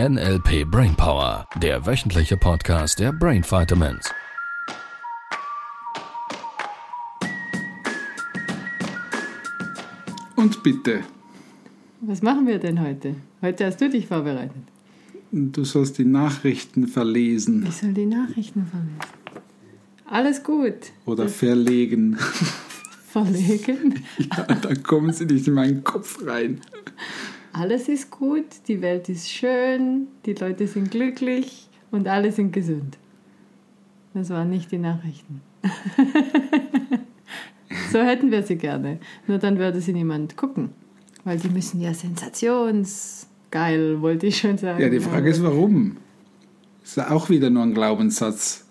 NLP Brainpower, der wöchentliche Podcast der Brain Vitamins. Und bitte, Was machen wir denn heute? Heute hast du dich vorbereitet. du sollst die Nachrichten verlesen Ich soll die Nachrichten verlesen. Alles gut. oder verlegen. Verlegen. Ja, da kommen sie nicht in meinen Kopf rein. Alles ist gut, die Welt ist schön, die Leute sind glücklich und alle sind gesund. Das waren nicht die Nachrichten. so hätten wir sie gerne. Nur dann würde sie niemand gucken. Weil die müssen ja sensationsgeil, wollte ich schon sagen. Ja, die Frage ist, warum? Ist ja auch wieder nur ein Glaubenssatz.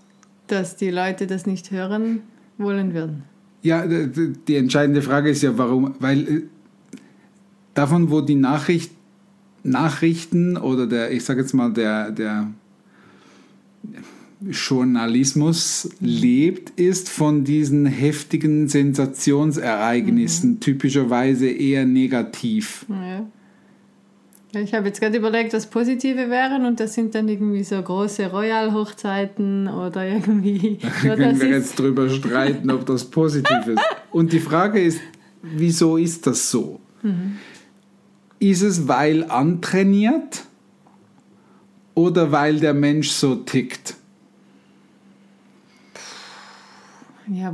Dass die Leute das nicht hören wollen würden. Ja, die entscheidende Frage ist ja, warum? Weil äh, davon, wo die Nachricht, Nachrichten oder der, ich sage jetzt mal, der, der Journalismus lebt, ist von diesen heftigen Sensationsereignissen typischerweise eher negativ. Ja. Ich habe jetzt gerade überlegt, was positive wären und das sind dann irgendwie so große Royal-Hochzeiten oder irgendwie. Da können wir jetzt drüber streiten, ob das positiv ist. Und die Frage ist, wieso ist das so? Ist es weil antrainiert oder weil der Mensch so tickt? ja,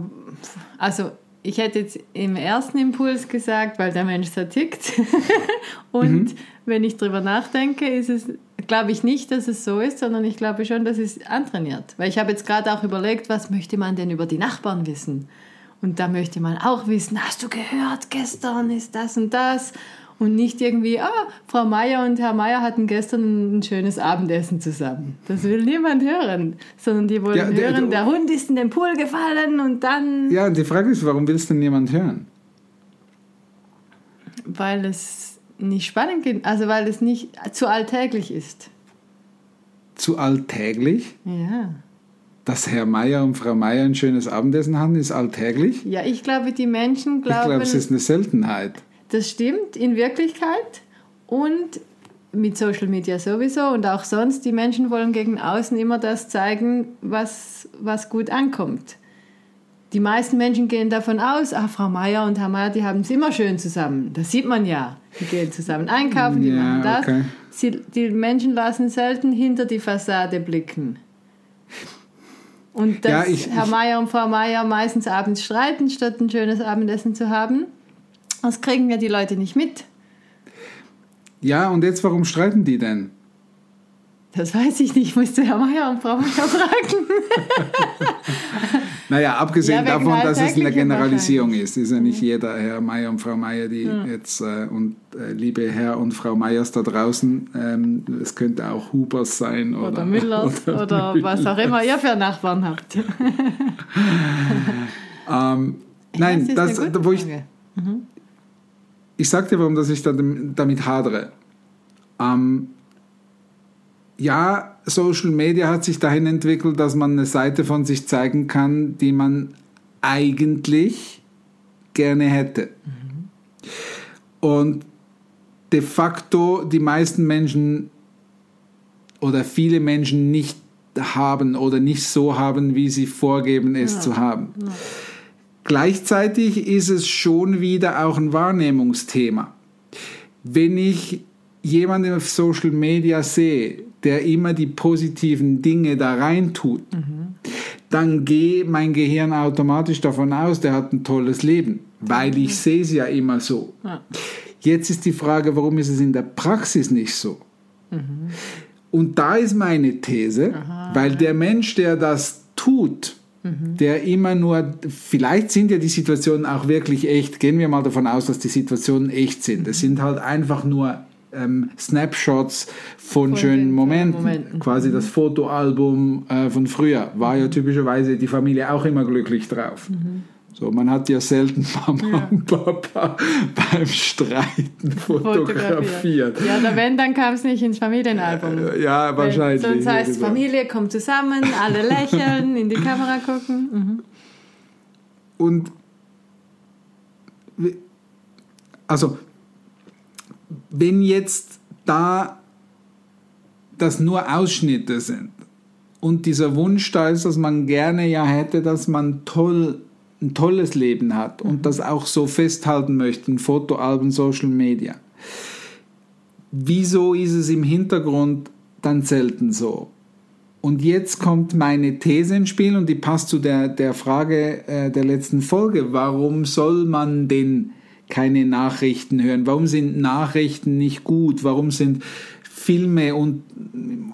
also ich hätte jetzt im ersten Impuls gesagt, weil der Mensch so tickt. und wenn ich drüber nachdenke, ist es, glaube ich nicht, dass es so ist, sondern ich glaube schon, dass es antrainiert. Weil ich habe jetzt gerade auch überlegt, was möchte man denn über die Nachbarn wissen? Und da möchte man auch wissen, hast du gehört, gestern ist das und das. Und nicht irgendwie, ah, Frau Meier und Herr Meier hatten gestern ein schönes Abendessen zusammen. Das will niemand hören. Sondern die wollen Ja, der- hören, der- der Hund ist in den Pool gefallen und dann, Ja, und die Frage ist, warum will es denn niemand hören? weil es nicht spannend geht, also weil es nicht zu alltäglich ist. Zu alltäglich? Ja. Dass Herr Meier und Frau Meier ein schönes Abendessen hatten, ist alltäglich? Ja, ich glaube, die Menschen Ich glauben, glaube, es ist eine Seltenheit. Das stimmt in Wirklichkeit und mit Social Media sowieso und auch sonst, die Menschen wollen gegen außen immer das zeigen, was, was gut ankommt. Die meisten Menschen gehen davon aus, ah, Frau Meier und Herr Meier, die haben es immer schön zusammen. Das sieht man ja. Die gehen zusammen einkaufen, die Ja, machen das. okay. Sie, die Menschen lassen selten hinter die Fassade blicken. Und dass Ja, ich- Herr Meier und Frau Meier meistens abends streiten, statt ein schönes Abendessen zu haben, das kriegen ja die Leute nicht mit. Ja, und jetzt, warum streiten die denn? Das weiß ich nicht, musst du Herr Meier und Frau Meier fragen. Naja, abgesehen Ja, davon, dass es eine Generalisierung ist, ist ja nicht jeder Herr Meier und Frau Meier, die jetzt, äh, und äh, liebe Herr und Frau Meiers da draußen, ähm, es könnte auch Hubers sein oder, Oder Müllers oder, was auch immer ihr für Nachbarn habt. Ähm, nein, das, wo ich, Frage. Ich sag dir, warum dass ich damit hadere. Ähm, ja, Social Media hat sich dahin entwickelt, dass man eine Seite von sich zeigen kann, die man eigentlich gerne hätte. Und de facto die meisten Menschen oder viele Menschen nicht haben oder nicht so haben, wie sie vorgeben, es zu haben. Gleichzeitig ist es schon wieder auch ein Wahrnehmungsthema. Wenn ich jemanden auf Social Media sehe, der immer die positiven Dinge da rein tut, dann geht mein Gehirn automatisch davon aus, der hat ein tolles Leben, weil ich sehe es ja immer so. Ja. Jetzt ist die Frage, warum ist es in der Praxis nicht so? Und da ist meine These, weil der Mensch, der das tut, der immer nur, vielleicht sind ja die Situationen auch wirklich echt, gehen wir mal davon aus, dass die Situationen echt sind. Es sind halt einfach nur ähm, Snapshots von, Von schönen Momenten. Momenten. Quasi das Fotoalbum äh, von früher war ja typischerweise die Familie auch immer glücklich drauf. So, man hat ja selten Mama und Papa beim Streiten fotografiert. Ja, oder wenn, dann kam es nicht ins Familienalbum. Ja, wahrscheinlich. Sonst heißt gesagt. Familie kommt zusammen, alle lächeln, in die Kamera gucken. Mhm. Und also, wenn jetzt da das nur Ausschnitte sind. Und dieser Wunsch da ist, dass man gerne ja hätte, dass man toll, ein tolles Leben hat und das auch so festhalten möchte in Fotoalben, Social Media. Wieso ist es im Hintergrund dann selten so? Und jetzt kommt meine These ins Spiel und die passt zu der, der Frage äh, der letzten Folge. Warum soll man denn keine Nachrichten hören? Warum sind Nachrichten nicht gut? Warum sind Filme und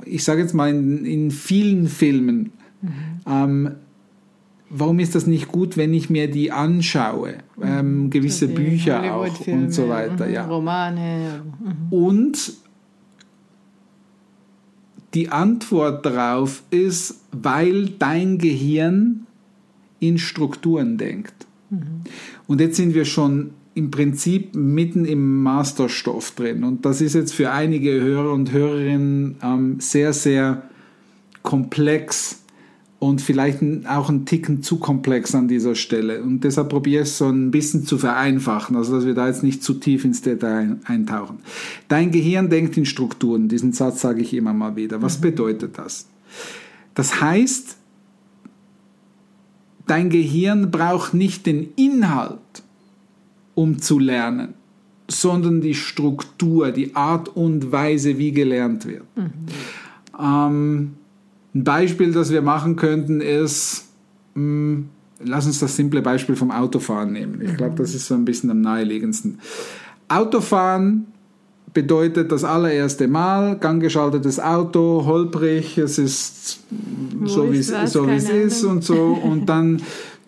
ich sage jetzt mal in, in vielen Filmen, mhm. ähm, warum ist das nicht gut, wenn ich mir die anschaue? Ähm, gewisse Bücher auch und so weiter. Ja. Romane. Mhm. Und die Antwort darauf ist, weil dein Gehirn in Strukturen denkt. Mhm. Und jetzt sind wir schon im Prinzip mitten im Masterstoff drin. Und das ist jetzt für einige Hörer und Hörerinnen ähm, sehr, sehr komplex und vielleicht auch ein Ticken zu komplex an dieser Stelle. Und deshalb probiere ich es so ein bisschen zu vereinfachen, also dass wir da jetzt nicht zu tief ins Detail eintauchen. Dein Gehirn denkt in Strukturen. Diesen Satz sage ich immer mal wieder. Was mhm. bedeutet das? Das heißt, dein Gehirn braucht nicht den Inhalt, um zu lernen, sondern die Struktur, die Art und Weise, wie gelernt wird. Mhm. Ähm, ein Beispiel, das wir machen könnten, ist, mh, hm, lass uns das simple Beispiel vom Autofahren nehmen. Ich glaube, das ist so ein bisschen am naheliegendsten. Autofahren bedeutet das allererste Mal, ganggeschaltetes Auto, holprig, es ist so, wie es, so wie es ist und so. Und dann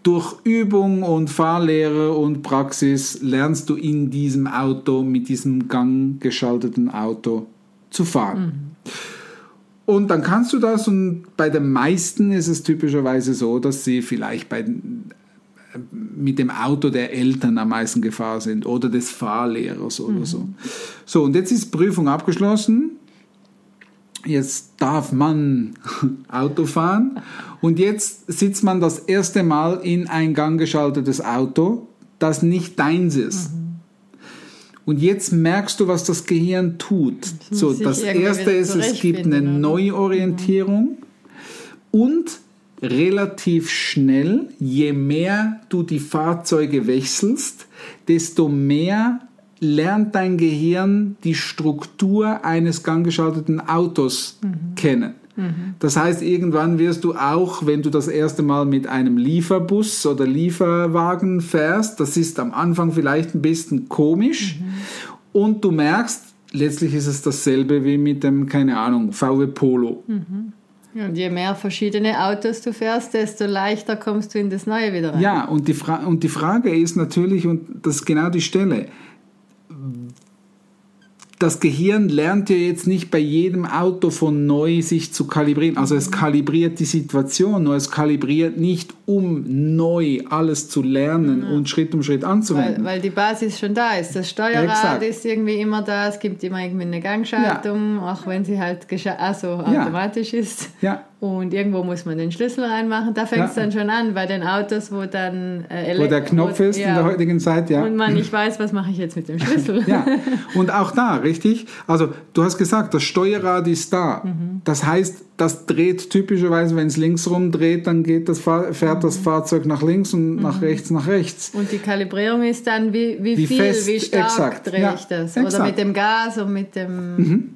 durch Übung und Fahrlehre und Praxis lernst du in diesem Auto, mit diesem ganggeschalteten Auto zu fahren. Mhm. Und dann kannst du das und bei den meisten ist es typischerweise so, dass sie vielleicht bei, mit dem Auto der Eltern am meisten Gefahr sind oder des Fahrlehrers oder mhm. so. So, und jetzt ist Prüfung abgeschlossen. Jetzt darf man Auto fahren und jetzt sitzt man das erste Mal in ein ganggeschaltetes Auto, das nicht deins ist. Mhm. Und jetzt merkst du, was das Gehirn tut. So, das erste ist, es gibt eine Neuorientierung und relativ schnell, je mehr du die Fahrzeuge wechselst, desto mehr lernt dein Gehirn die Struktur eines ganggeschalteten Autos mhm. kennen. Das heißt, irgendwann wirst du auch, wenn du das erste Mal mit einem Lieferbus oder Lieferwagen fährst, das ist am Anfang vielleicht ein bisschen komisch mhm. Und du merkst, letztlich ist es dasselbe wie mit dem, keine Ahnung, VW Polo. Mhm. Und je mehr verschiedene Autos du fährst, desto leichter kommst du in das Neue wieder rein. Ja, und die, Fra und die Frage ist natürlich, und das ist genau die Stelle, das Gehirn lernt ja jetzt nicht bei jedem Auto von neu sich zu kalibrieren. Also es kalibriert die Situation, nur es kalibriert nicht, um neu alles zu lernen mhm. und Schritt um Schritt anzuwenden. Weil, weil, die Basis schon da ist. Das Steuerrad Exakt. ist irgendwie immer da, es gibt immer irgendwie eine Gangschaltung, ja. auch wenn sie halt also automatisch ja. ist. Ja. Und irgendwo muss man den Schlüssel reinmachen. Da fängt es ja. dann schon an bei den Autos, wo dann äh, wo der Knopf wo, ist ja. in der heutigen Zeit, ja. Und man nicht weiß, was mache ich jetzt mit dem Schlüssel. ja. Und auch da, richtig? Also du hast gesagt, das Steuerrad ist da. Mhm. Das heißt, das dreht typischerweise, wenn es links rumdreht, dann geht das fährt das mhm. Fahrzeug nach links und mhm. nach rechts nach rechts. Und die Kalibrierung ist dann, wie, wie, wie viel, fest, wie stark exakt. drehe ich das? Exakt. Oder mit dem Gas und mit dem mhm.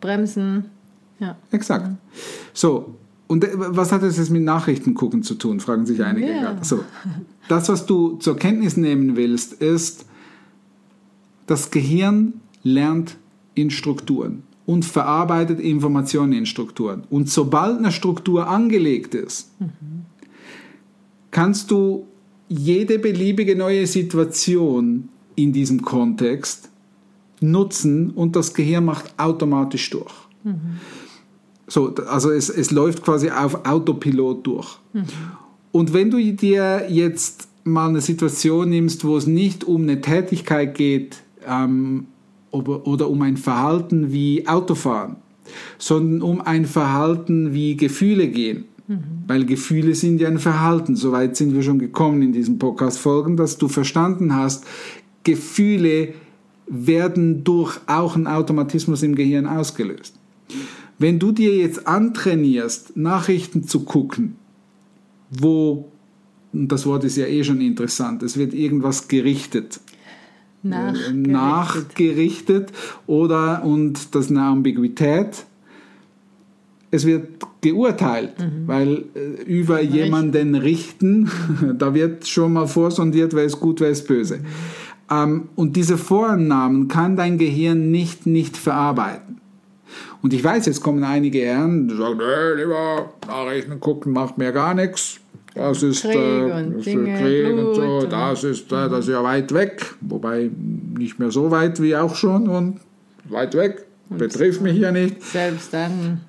Bremsen. Ja. Exakt. So, und was hat das jetzt mit Nachrichten gucken zu tun, fragen sich einige yeah. gerade. So, das, was du zur Kenntnis nehmen willst, ist, das Gehirn lernt in Strukturen und verarbeitet Informationen in Strukturen. Und sobald eine Struktur angelegt ist, mhm. kannst du jede beliebige neue Situation in diesem Kontext nutzen und das Gehirn macht automatisch durch. Mhm. So, also es, es läuft quasi auf Autopilot durch. Mhm. Und wenn du dir jetzt mal eine Situation nimmst, wo es nicht um eine Tätigkeit geht ähm, oder, oder um ein Verhalten wie Autofahren, sondern um ein Verhalten wie Gefühle gehen. Mhm. Weil Gefühle sind ja ein Verhalten. Soweit sind wir schon gekommen in diesen Podcast-Folgen, dass du verstanden hast, Gefühle werden durch auch einen Automatismus im Gehirn ausgelöst. Wenn du dir jetzt antrainierst, Nachrichten zu gucken, wo, und das Wort ist ja eh schon interessant, es wird irgendwas gerichtet. Nachgerichtet. nachgerichtet oder und das ist eine Ambiguität. Es wird geurteilt, weil äh, über jemanden richten, da wird schon mal vorsondiert, wer ist gut, wer ist böse. Ähm, und diese Vorannahmen kann dein Gehirn nicht, nicht verarbeiten. Und ich weiß, jetzt kommen einige Herren, die sagen, nee, lieber Nachrichten gucken macht mir gar nichts. Das ist, Krieg äh, und das Dinge, Krieg und so, Blut das ist, äh, das ist ja weit weg. Wobei nicht mehr so weit wie auch schon und weit weg. Betrifft mich ja nicht. Selbst dann.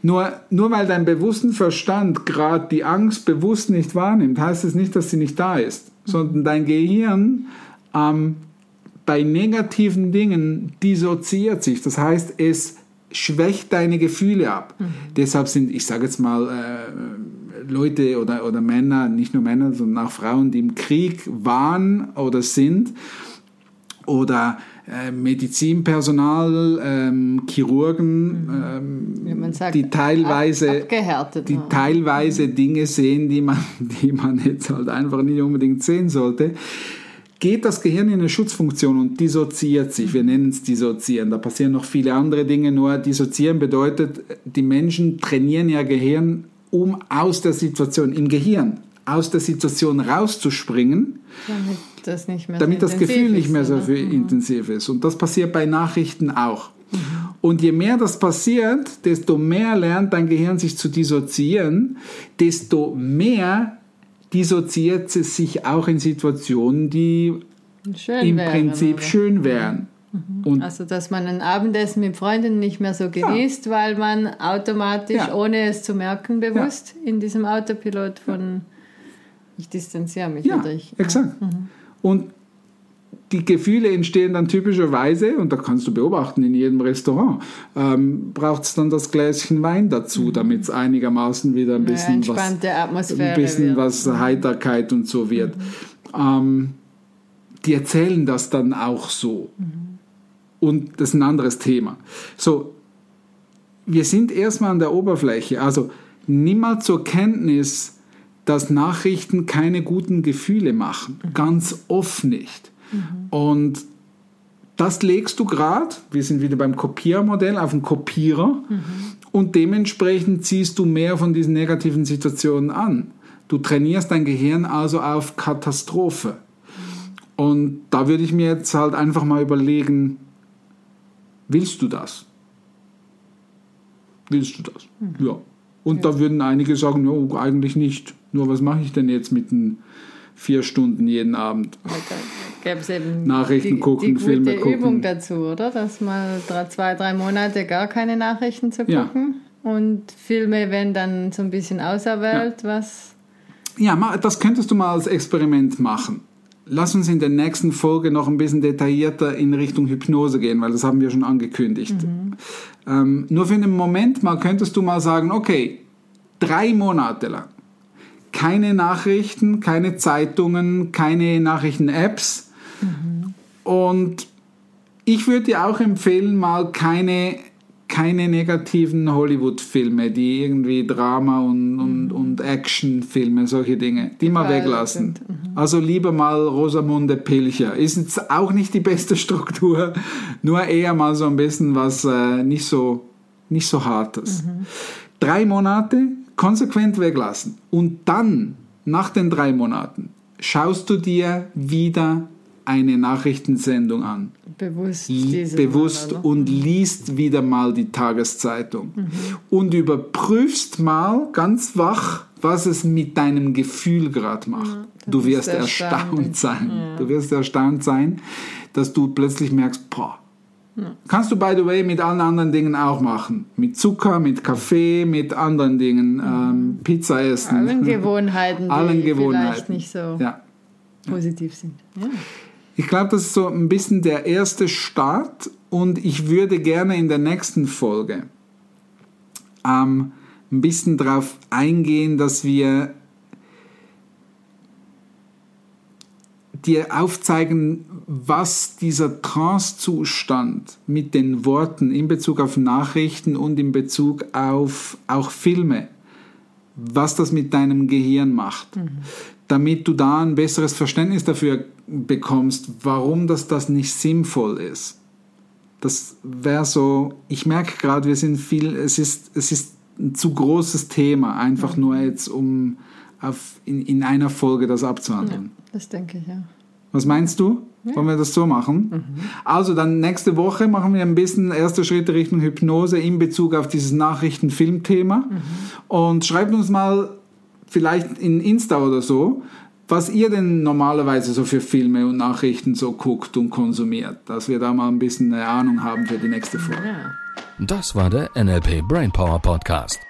Nur, nur weil dein bewussten Verstand gerade die Angst bewusst nicht wahrnimmt, heißt es nicht, dass sie nicht da ist, sondern dein Gehirn ähm, bei negativen Dingen dissoziiert sich. Das heißt, es schwächt deine Gefühle ab. Deshalb sind, ich sage jetzt mal, äh, Leute oder, oder Männer, nicht nur Männer, sondern auch Frauen, die im Krieg waren oder sind, oder äh, Medizinpersonal, ähm, Chirurgen, ähm, Wie man sagt, die teilweise, die ne? teilweise Dinge sehen, die man, die man jetzt halt einfach nicht unbedingt sehen sollte, geht das Gehirn in eine Schutzfunktion und dissoziiert sich. Wir nennen es dissoziieren. Da passieren noch viele andere Dinge, nur dissoziieren bedeutet, die Menschen trainieren ihr Gehirn, um aus der Situation, im Gehirn, aus der Situation rauszuspringen, damit das damit so das Gefühl nicht mehr so oder? Mhm. intensiv ist. Und das passiert bei Nachrichten auch. Und je mehr das passiert, desto mehr lernt dein Gehirn sich zu dissoziieren, desto mehr dissoziiert es sich auch in Situationen, die Schön im wäre, Prinzip oder? schön wären. Und Also, dass man ein Abendessen mit Freunden nicht mehr so genießt, weil man automatisch, Ja. ohne es zu merken, bewusst in diesem Autopilot von ich distanziere mich ja, oder ich. exakt. Und die Gefühle entstehen dann typischerweise, und da kannst du beobachten in jedem Restaurant, ähm, braucht es dann das Gläschen Wein dazu, damit es einigermaßen wieder ein bisschen was entspannte Atmosphäre. ein bisschen was Heiterkeit und so wird. Ähm, die erzählen das dann auch so. Und das ist ein anderes Thema. So, wir sind erstmal an der Oberfläche. Also nimm mal zur Kenntnis, dass Nachrichten keine guten Gefühle machen. Ganz oft nicht. Und das legst du gerade, wir sind wieder beim Kopiermodell, auf den Kopierer und dementsprechend ziehst du mehr von diesen negativen Situationen an. Du trainierst dein Gehirn also auf Katastrophe. Und da würde ich mir jetzt halt einfach mal überlegen, willst du das? Willst du das? Ja. Und da würden einige sagen, no, eigentlich nicht. Nur was mache ich denn jetzt mit den vier Stunden jeden Abend? Gäbe es eben Nachrichten die, gucken, die gute Filme gucken. Übung dazu, oder? Dass mal zwei, drei Monate gar keine Nachrichten zu Ja. gucken und Filme, wenn dann so ein bisschen auserwählt, was Ja, das könntest du mal als Experiment machen. Lass uns in der nächsten Folge noch ein bisschen detaillierter in Richtung Hypnose gehen, weil das haben wir schon angekündigt. Ähm, nur für einen Moment mal könntest du mal sagen, okay, drei Monate lang keine Nachrichten, keine Zeitungen, keine Nachrichten-Apps. Und ich würde dir auch empfehlen, mal keine, keine negativen Hollywood-Filme, die irgendwie Drama und, und, und Action-Filme, solche Dinge, die mal weglassen. sind. Also lieber mal Rosamunde Pilcher. Ist jetzt auch nicht die beste Struktur, nur eher mal so ein bisschen was äh, nicht, so, nicht so hartes. Drei Monate konsequent weglassen. Und dann, nach den drei Monaten, schaust du dir wieder eine Nachrichtensendung an. bewusst bewusst Mal, oder? und liest wieder mal die Tageszeitung und überprüfst mal ganz wach, was es mit deinem Gefühl gerade macht. du ist wirst erstaunlich. erstaunt sein. Du wirst erstaunt sein, dass du plötzlich merkst, boah. Kannst du, by the way, mit allen anderen Dingen auch machen. Mit Zucker, mit Kaffee, mit anderen Dingen. Ähm, Pizza essen. Allen Gewohnheiten, die Allen vielleicht Gewohnheiten. nicht so Ja. positiv sind. Ja. Ich glaube, das ist so ein bisschen der erste Start und ich würde gerne in der nächsten Folge ähm, ein bisschen darauf eingehen, dass wir dir aufzeigen, was dieser Trance-Zustand mit den Worten in Bezug auf Nachrichten und in Bezug auf auch Filme, was das mit deinem Gehirn macht, mhm. damit du da ein besseres Verständnis dafür bekommst, warum das, das nicht sinnvoll ist. Das wäre so, ich merke gerade, wir sind viel, es ist, es ist ein zu großes Thema, einfach mhm. nur jetzt, um auf, in, in einer Folge das abzuhandeln. Ja, das denke ich, ja. Was meinst du? Ja. Wollen wir das so machen? Mhm. Also dann nächste Woche machen wir ein bisschen erste Schritte Richtung Hypnose in Bezug auf dieses Nachrichten-Film-Thema. Mhm. Und schreibt uns mal vielleicht in Insta oder so, was ihr denn normalerweise so für Filme und Nachrichten so guckt und konsumiert, dass wir da mal ein bisschen eine Ahnung haben für die nächste Folge. Ja. Das war der NLP Brainpower Podcast.